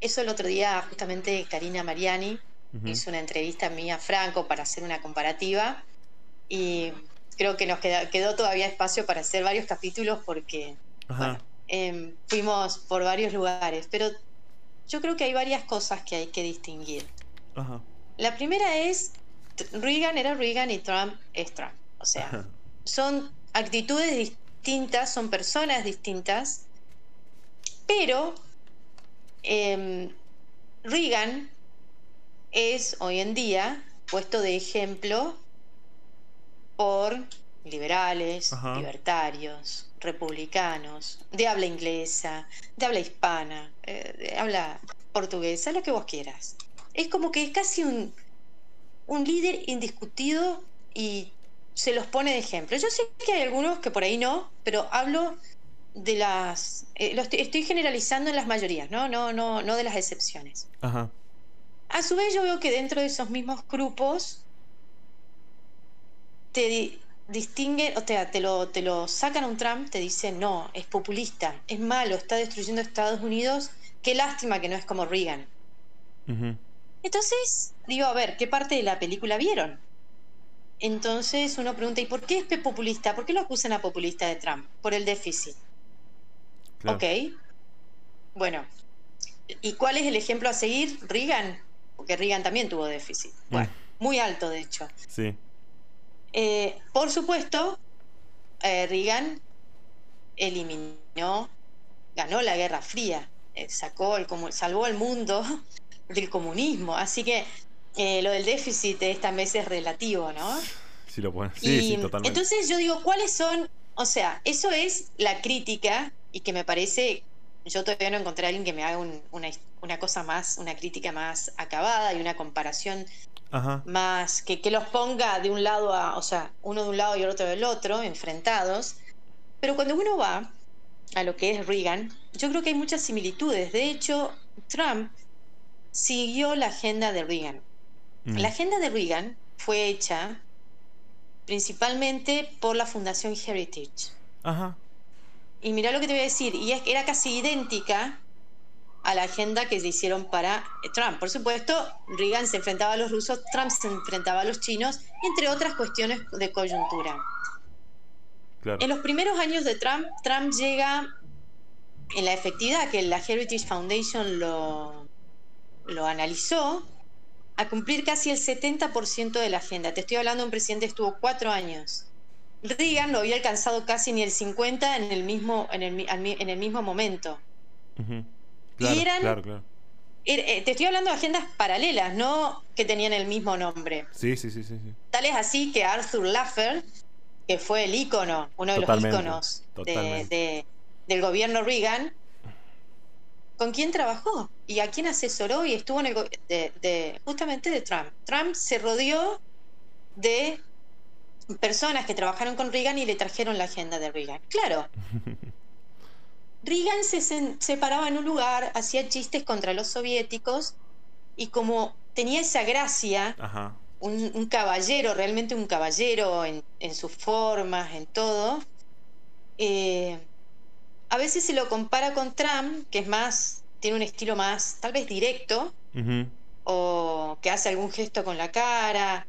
eso el otro día justamente Karina Mariani hizo una entrevista mía a Franco para hacer una comparativa y creo que nos quedó todavía espacio para hacer varios capítulos porque em, fuimos por varios lugares, pero yo creo que hay varias cosas que hay que distinguir. La primera es, Reagan era Reagan y Trump es Trump. O sea, son actitudes distintas, son personas distintas, pero eh, Reagan es hoy en día puesto de ejemplo por liberales, libertarios, republicanos, de habla inglesa, de habla hispana, eh, de habla portuguesa, lo que vos quieras. Es como que es casi un, un líder indiscutido y se los pone de ejemplo. Yo sé que hay algunos que por ahí no, pero hablo de las eh, estoy, generalizando en las mayorías, ¿no? No, no, no de las excepciones. Ajá. A su vez yo veo que dentro de esos mismos grupos te distinguen, o sea, te lo, te lo sacan a un Trump, te dicen, no, es populista, es malo, está destruyendo Estados Unidos, qué lástima que no es como Reagan. Entonces, digo, a ver, ¿qué parte de la película vieron? Entonces uno pregunta, ¿y por qué es populista? ¿Por qué lo acusan a populista de Trump? Por el déficit. Ok. Bueno, ¿Y cuál es el ejemplo a seguir? Reagan, porque Reagan también tuvo déficit. Mm. Bueno, muy alto de hecho. Sí. Eh, por supuesto, eh, Reagan eliminó, ganó la Guerra Fría, eh, sacó el, salvó al mundo del comunismo. Así que eh, lo del déficit esta vez es relativo, ¿no? Sí, lo pones. Sí, Y sí, totalmente. Entonces yo digo, ¿cuáles son? O sea, eso es la crítica y que me parece, yo todavía no encontré a alguien que me haga un- una, una cosa más, una crítica más acabada y una comparación Ajá. más, que, que los ponga de un lado a, o sea, uno de un lado y el otro del otro, enfrentados. Pero cuando uno va a lo que es Reagan, yo creo que hay muchas similitudes. De hecho, Trump siguió la agenda de Reagan. Mm. La agenda de Reagan fue hecha principalmente por la Fundación Heritage. Ajá. Y mira lo que te voy a decir, y es que era casi idéntica a la agenda que se hicieron para Trump. Por supuesto, Reagan se enfrentaba a los rusos, Trump se enfrentaba a los chinos, entre otras cuestiones de coyuntura. Claro. En los primeros años de Trump, Trump llega en la efectividad que la Heritage Foundation lo, lo analizó a cumplir casi el 70% de la agenda. Te estoy hablando de un presidente que estuvo cuatro años. Reagan no había alcanzado casi ni el 50 en el mismo, en el, en mismo momento. Claro, eran- claro, claro. Er- eh, Te estoy hablando de agendas paralelas, no que tenían el mismo nombre. Sí, sí, sí, sí. sí. Tal es así que Arthur Laffer, que fue el ícono, uno de Totalmente, los íconos de- totalmente. de- del gobierno Reagan, ¿con quién trabajó? ¿Y a quién asesoró? Y estuvo en el de, de- justamente de Trump. Trump se rodeó de personas que trabajaron con Reagan y le trajeron la agenda de Reagan. Claro. Reagan se, se paraba en un lugar, hacía chistes contra los soviéticos y como tenía esa gracia, Ajá. un, un caballero, realmente un caballero en, en sus formas, en todo. Eh, a veces se lo compara con Trump, que es más, tiene un estilo más, tal vez directo, o que hace algún gesto con la cara.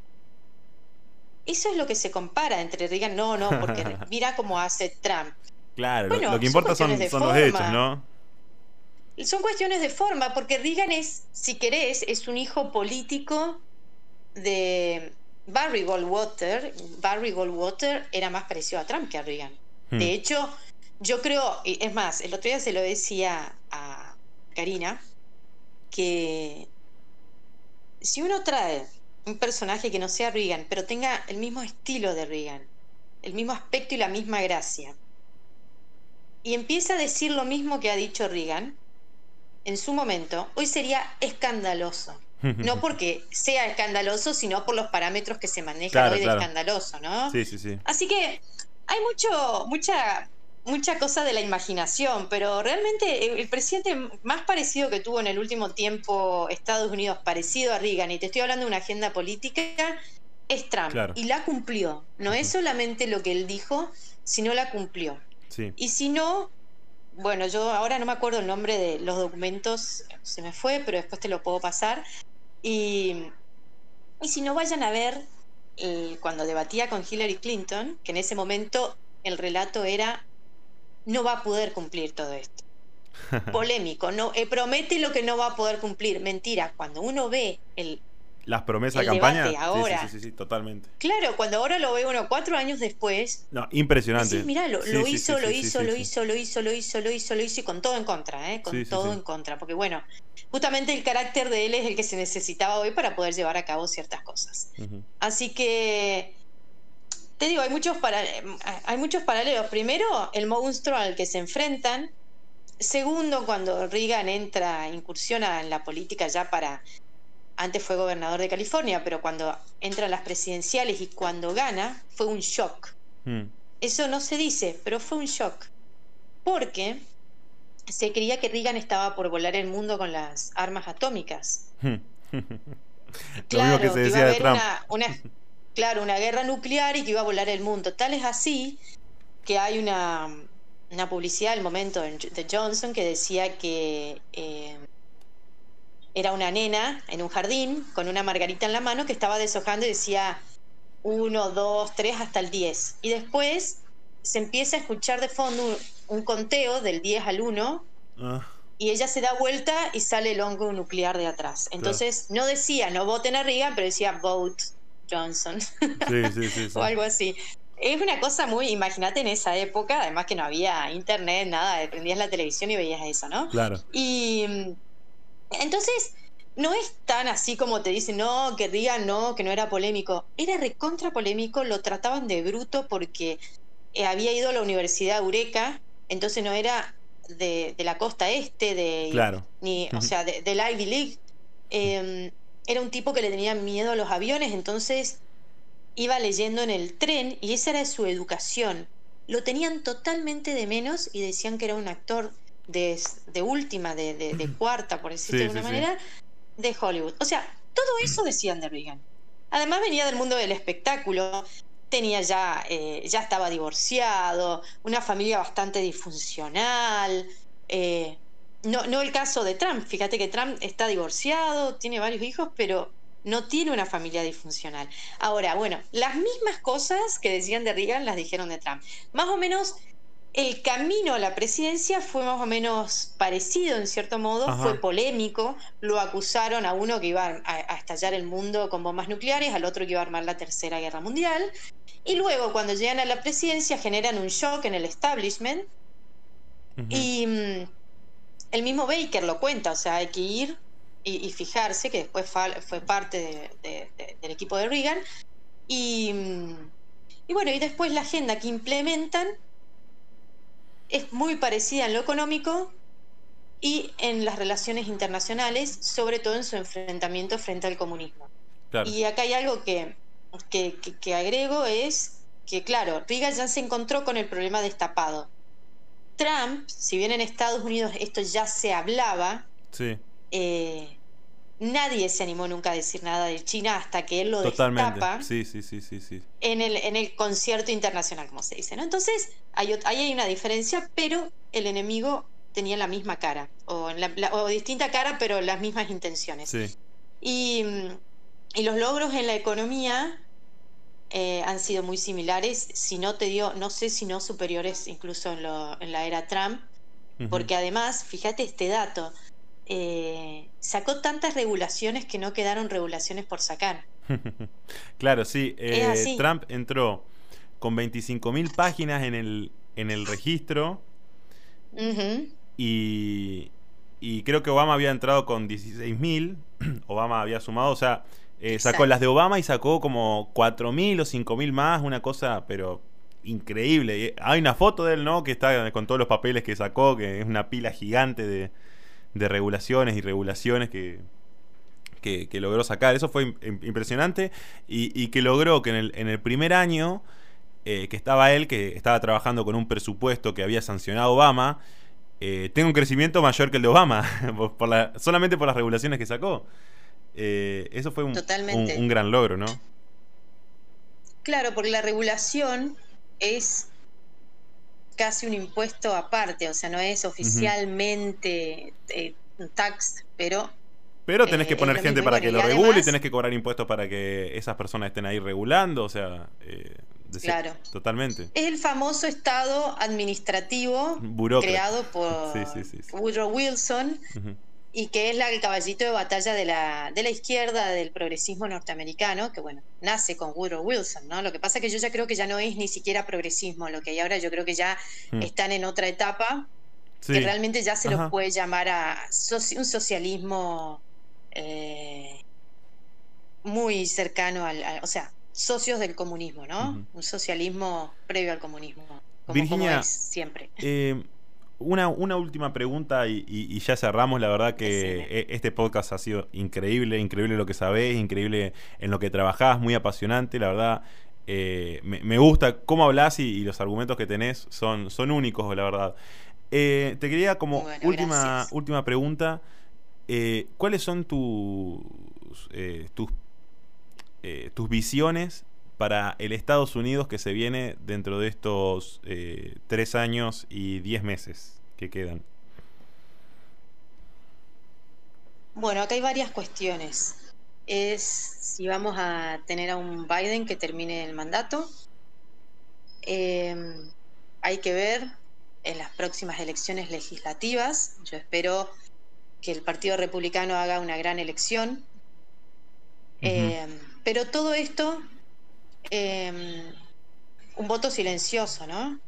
Eso es lo que se compara entre Reagan, no, no, porque mira cómo hace Trump. Claro, lo- Bueno, lo, que importa son, son los hechos, ¿no? Son cuestiones de forma, porque Reagan es, si querés, es un hijo político de Barry Goldwater. Barry Goldwater era más parecido a Trump que a Reagan. Hmm. De hecho, yo creo, y es más, el otro día se lo decía a Karina, que si uno trae un personaje que no sea Reagan, pero tenga el mismo estilo de Reagan, el mismo aspecto y la misma gracia, y empieza a decir lo mismo que ha dicho Reagan, en su momento, hoy sería escandaloso. No porque sea escandaloso, sino por los parámetros que se manejan Claro, hoy de claro. escandaloso, ¿no? Sí, sí, sí. Así que hay mucho, mucha, mucha cosa de la imaginación, pero realmente el, presidente más parecido que tuvo en el último tiempo Estados Unidos, parecido a Reagan, y te estoy hablando de una agenda política, es Trump. Claro. Y la cumplió. No es solamente lo que él dijo, sino la cumplió. Sí. Y si no, bueno, yo ahora no me acuerdo el nombre de los documentos, se me fue, pero después te lo puedo pasar. Y, y si no, vayan a ver eh, cuando debatía con Hillary Clinton, que en ese momento el relato era, no va a poder cumplir todo esto. Polémico, no, eh, promete lo que no va a poder cumplir. Mentira, cuando uno ve el... Las promesas de campaña. ahora. Sí, sí, sí, sí, totalmente. Claro, cuando ahora lo ve uno cuatro años después, No, impresionante. Sí, mirá, lo, lo hizo, lo hizo, lo hizo, lo hizo, lo hizo, lo hizo, lo hizo y con todo en contra, ¿eh? Con todo en contra, porque bueno, justamente el carácter de él es el que se necesitaba hoy para poder llevar a cabo ciertas cosas. Así que te digo, hay muchos hay muchos paralelos. Primero, el monstruo al que se enfrentan. Segundo, cuando Reagan entra, incursiona en la política ya para antes fue gobernador de California, pero cuando entra a las presidenciales y cuando gana, fue un shock. Mm. Eso no se dice, pero fue un shock. Porque se creía que Reagan estaba por volar el mundo con las armas atómicas. Lo Claro, mismo que se que iba decía a de haber Trump. una, una- claro, una guerra nuclear y que iba a volar el mundo. Tal es así que hay una, una publicidad al momento de Johnson que decía que eh, era una nena en un jardín con una margarita en la mano que estaba deshojando y decía 1, 2, 3 hasta el 10. Y después se empieza a escuchar de fondo un, un conteo del 10 al 1 Ah, y ella se da vuelta y sale el hongo nuclear de atrás. Entonces no decía no voten a Reagan, pero decía vote Johnson. Sí, sí, sí, o algo así. Es una cosa muy, imagínate en esa época, además que no había internet, nada, prendías la televisión y veías eso, ¿no? Claro. Y entonces, no es tan así como te dicen, no, que digan no, que no era polémico. Era recontra polémico, lo trataban de bruto porque eh, había ido a la Universidad Eureka, entonces no era de, la costa este, de, claro. ni, o sea, de, del Ivy League. Em, era un tipo que le tenía miedo a los aviones, entonces iba leyendo en el tren y esa era su educación. Lo tenían totalmente de menos y decían que era un actor de, última, de, cuarta, por decirlo de alguna manera, de Hollywood. O sea, todo eso decían de Reagan. Además venía del mundo del espectáculo, tenía ya, eh, ya estaba divorciado, una familia bastante disfuncional. Eh, no, no el caso de Trump, fíjate que Trump está divorciado, tiene varios hijos, pero no tiene una familia disfuncional. Ahora, bueno, las mismas cosas que decían de Reagan las dijeron de Trump. Más o menos el camino a la presidencia fue más o menos parecido en cierto modo, fue polémico, lo acusaron a uno que iba a, estallar el mundo con bombas nucleares, al otro que iba a armar la tercera guerra mundial, y luego cuando llegan a la presidencia generan un shock en el establishment, y mm, el mismo Baker lo cuenta, o sea, hay que ir y, fijarse, que después fue parte del equipo de Reagan, y, mm, y bueno, y después la agenda que implementan es muy parecida en lo económico y en las relaciones internacionales, sobre todo en su enfrentamiento frente al comunismo. Y acá hay algo que, que, agrego, es que, claro, Reagan ya se encontró con el problema destapado. Trump, si bien en Estados Unidos esto ya se hablaba, sí. eh, nadie se animó nunca a decir nada de China hasta que él lo destapa sí, sí, sí, sí, sí. En, el, en el concierto internacional, como se dice. ¿no? Entonces, ahí hay una diferencia, pero el enemigo tenía la misma cara, o, o distinta cara, pero las mismas intenciones. Sí. Y, y, los logros en la economía eh, han sido muy similares, si no te dio, no sé si no superiores incluso en, lo, en la era Trump, porque además, fíjate este dato, eh, sacó tantas regulaciones que no quedaron regulaciones por sacar. claro, sí. Eh, Trump entró con 25.000 páginas en el, en el registro y, y creo que Obama había entrado con 16.000. Obama había sumado, o sea, eh, sacó las de Obama y sacó como 4.000 o 5.000 más, una cosa, pero increíble. Hay una foto de él, ¿no? Que está con todos los papeles que sacó, que es una pila gigante de, de regulaciones y regulaciones que, que, logró sacar. Eso fue impresionante y, que logró que en el, en el primer año eh, que estaba él, que estaba trabajando con un presupuesto que había sancionado Obama, eh, tenga un crecimiento mayor que el de Obama, por la, solamente por las regulaciones que sacó. Eh, eso fue un, un, gran logro, ¿no? Claro, porque la regulación es casi un impuesto aparte, o sea, no es oficialmente eh, un tax, pero... Pero tenés que eh, poner gente para que lo regule y tenés que cobrar impuestos para que esas personas estén ahí regulando, o sea... Eh, claro. Totalmente. Es el famoso Estado administrativo creado por Woodrow Wilson, y que es la, el caballito de batalla de la, de la izquierda del progresismo norteamericano, que bueno, nace con Woodrow Wilson, ¿no? Lo que pasa es que yo ya creo que ya no es ni siquiera progresismo, lo que hay ahora yo creo que ya hmm. están en otra etapa, que realmente ya se lo puede llamar a un socialismo eh, muy cercano al, o sea, socios del comunismo, ¿no? Un socialismo previo al comunismo, como, es siempre. Eh, una, una última pregunta y, ya cerramos. La verdad que e, este podcast ha sido increíble, increíble lo que sabés, increíble en lo que trabajás, muy apasionante. La verdad, eh, me, gusta cómo hablas y, los argumentos que tenés son, son únicos, la verdad. Eh, te quería como última, última pregunta. Eh, ¿Cuáles son tus, tus, tus visiones para el Estados Unidos que se viene dentro de estos eh, tres años y diez meses que quedan? Bueno, acá hay varias cuestiones. Es si vamos a tener a un Biden que termine el mandato. Em, hay que ver en las próximas elecciones legislativas. Yo espero que el Partido Republicano haga una gran elección. Eh, pero todo esto, eh, un voto silencioso, ¿no?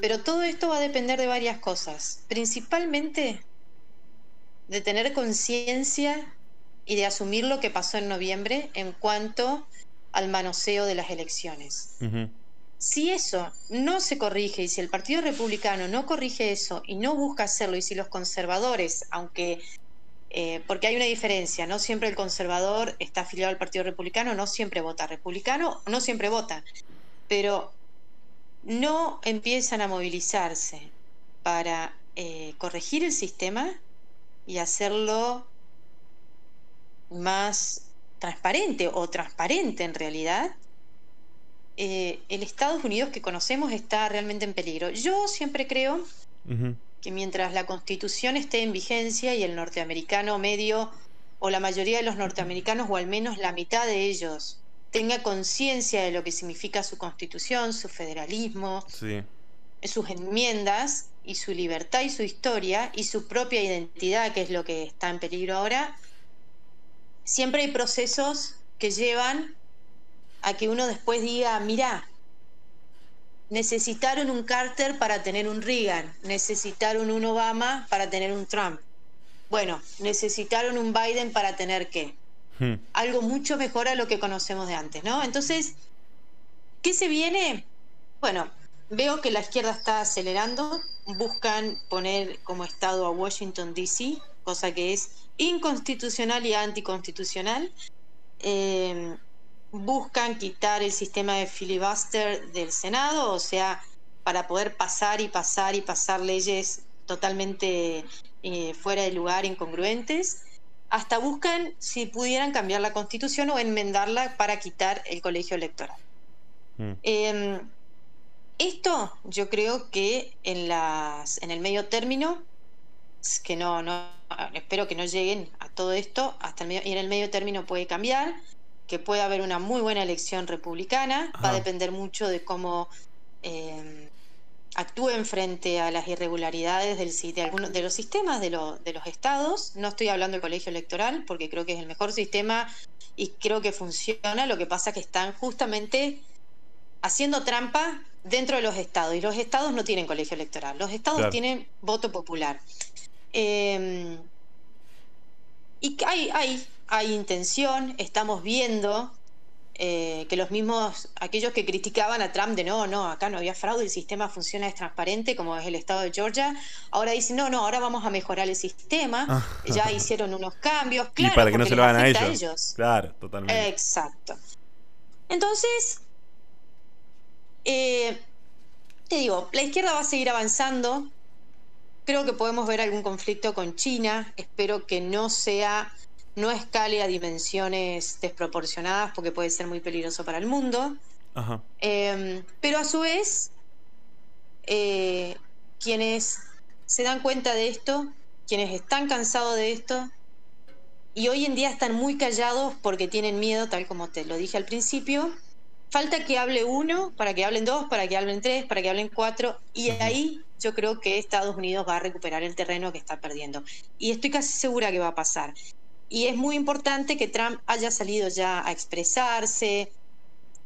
Pero todo esto va a depender de varias cosas, principalmente de tener conciencia y de asumir lo que pasó en noviembre en cuanto al manoseo de las elecciones. Si eso no se corrige y si el Partido Republicano no corrige eso y no busca hacerlo y si los conservadores, aunque, eh, porque hay una diferencia, no siempre el conservador está afiliado al Partido Republicano, no siempre vota republicano, no siempre vota, pero no empiezan a movilizarse para eh, corregir el sistema y hacerlo más transparente o transparente en realidad, eh, el Estados Unidos que conocemos está realmente en peligro. Yo siempre creo que mientras la constitución esté en vigencia y el norteamericano medio o la mayoría de los norteamericanos o al menos la mitad de ellos tenga conciencia de lo que significa su constitución, su federalismo, sus enmiendas y su libertad y su historia y su propia identidad, que es lo que está en peligro ahora, siempre hay procesos que llevan a que uno después diga, mira, necesitaron un Carter para tener un Reagan, necesitaron un Obama para tener un Trump. Bueno, necesitaron un Biden para tener qué. Hmm. Algo mucho mejor a lo que conocemos de antes, ¿no? Entonces, ¿qué se viene? Bueno, veo que la izquierda está acelerando, buscan poner como Estado a Washington, D.C., cosa que es inconstitucional y anticonstitucional. Eh, buscan quitar el sistema de filibuster del Senado, o sea, para poder pasar y pasar y pasar leyes totalmente eh, fuera de lugar, incongruentes hasta buscan si pudieran cambiar la constitución o enmendarla para quitar el colegio electoral. Mm. Em, esto yo creo que en, las, en el medio término, que no, no, espero que no lleguen a todo esto, hasta el medio, y en el medio término puede cambiar, que puede haber una muy buena elección republicana, va a depender mucho de cómo em, actúen frente a las irregularidades del, de, algunos, de los sistemas de, de los estados. No estoy hablando del colegio electoral porque creo que es el mejor sistema y creo que funciona. Lo que pasa es que están justamente haciendo trampa dentro de los estados y los estados no tienen colegio electoral. Los estados tienen voto popular. Em, y hay, hay, hay intención, estamos viendo eh, que los mismos, aquellos que criticaban a Trump de no, no, acá no había fraude, el sistema funciona, es transparente, como es el estado de Georgia, ahora dicen, no, no, ahora vamos a mejorar el sistema, ah. ya hicieron unos cambios, claro, y para que no se lo hagan a ellos. Claro, totalmente. Exacto. Entonces, eh, te digo, la izquierda va a seguir avanzando, creo que podemos ver algún conflicto con China, espero que no sea no escale a dimensiones desproporcionadas porque puede ser muy peligroso para el mundo. Em, pero a su vez, eh, quienes se dan cuenta de esto, quienes están cansados de esto, y hoy en día están muy callados porque tienen miedo, tal como te lo dije al principio, falta que hable uno, para que hablen dos, para que hablen tres, para que hablen cuatro, y ahí yo creo que Estados Unidos va a recuperar el terreno que está perdiendo. Y estoy casi segura que va a pasar. Y es muy importante que Trump haya salido ya a expresarse,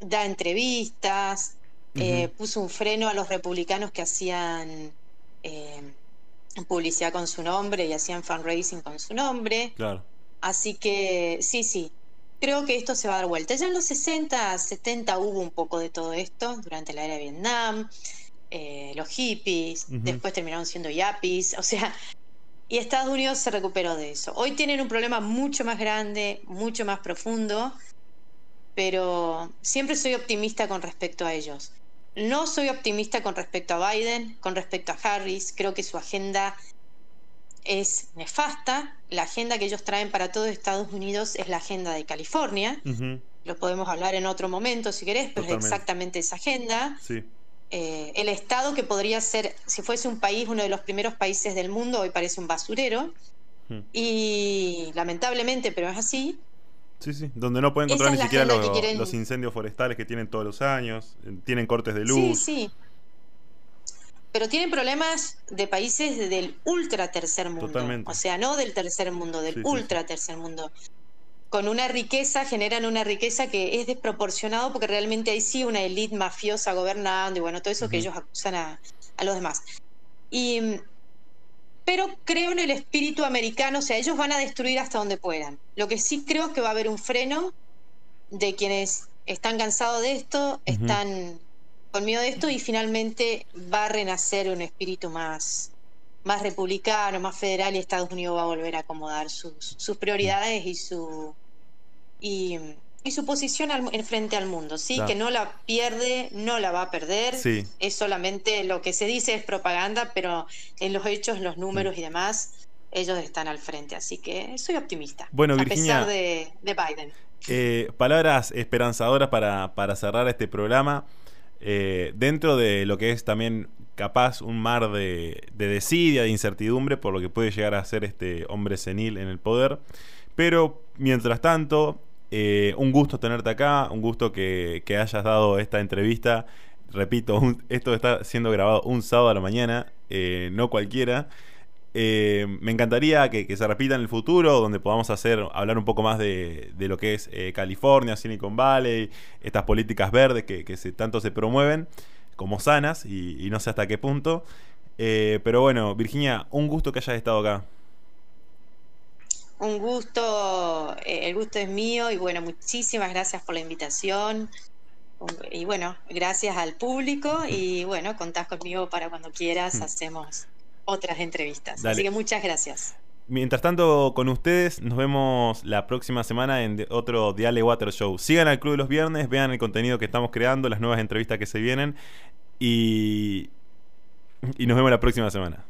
da entrevistas, eh, puso un freno a los republicanos que hacían eh, publicidad con su nombre y hacían fundraising con su nombre. Claro. Así que sí, sí, creo que esto se va a dar vuelta. Ya en los 60, 70 hubo un poco de todo esto durante la era de Vietnam, eh, los hippies, después terminaron siendo yappies, o sea, y Estados Unidos se recuperó de eso. Hoy tienen un problema mucho más grande, mucho más profundo, pero siempre soy optimista con respecto a ellos. No soy optimista con respecto a Biden, con respecto a Harris. Creo que su agenda es nefasta. La agenda que ellos traen para todo Estados Unidos es la agenda de California. Lo podemos hablar en otro momento si querés, pero es exactamente esa agenda. Sí. Eh, el Estado que podría ser, si fuese un país, uno de los primeros países del mundo, hoy parece un basurero. Hmm. Y lamentablemente, pero es así. Sí, sí, donde no pueden controlar ni siquiera los, incendios forestales que tienen todos los años, eh, tienen cortes de luz. Sí, sí. pero tienen problemas de países del ultra tercer mundo. Totalmente. O sea, no del tercer mundo, del Sí, sí, ultra tercer mundo. Con una riqueza, generan una riqueza que es desproporcionado porque realmente hay sí una élite mafiosa gobernando y bueno, todo eso que ellos acusan a, a los demás. Y, pero creo en el espíritu americano, o sea, ellos van a destruir hasta donde puedan. Lo que sí creo es que va a haber un freno de quienes están cansados de esto, están con miedo de esto y finalmente va a renacer un espíritu más, más republicano, más federal y Estados Unidos va a volver a acomodar sus, sus prioridades y su y, y su posición al- en frente al mundo, sí, Claro. que no la pierde, no la va a perder, Sí. es solamente lo que se dice es propaganda, pero en los hechos, los números y demás, ellos están al frente, así que soy optimista. Bueno, a Virginia- pesar de, de Biden. Eh, palabras esperanzadoras para, para cerrar este programa. Eh, dentro de lo que es también capaz un mar de, de desidia, de incertidumbre por lo que puede llegar a ser este hombre senil en el poder. Pero mientras tanto, eh, un gusto tenerte acá, un gusto que, que hayas dado esta entrevista. Repito, un- esto está siendo grabado un sábado a la mañana, eh, no cualquiera. Eh, me encantaría que, que se repita en el futuro, donde podamos hacer, hablar un poco más de, de lo que es California, Silicon Valley, estas políticas verdes que, que se, tanto se promueven como sanas y, y no sé hasta qué punto. Eh, pero bueno, Virginia, un gusto que hayas estado acá. Un gusto, eh, el gusto es mío y bueno, muchísimas gracias por la invitación. Y bueno, gracias al público y bueno, contás conmigo para cuando quieras, hacemos otras entrevistas. Dale. Así que muchas gracias. Mientras tanto, con ustedes, nos vemos la próxima semana en otro Diale Water Show. Sigan al Club de los Viernes, vean el contenido que estamos creando, las nuevas entrevistas que se vienen y, y nos vemos la próxima semana.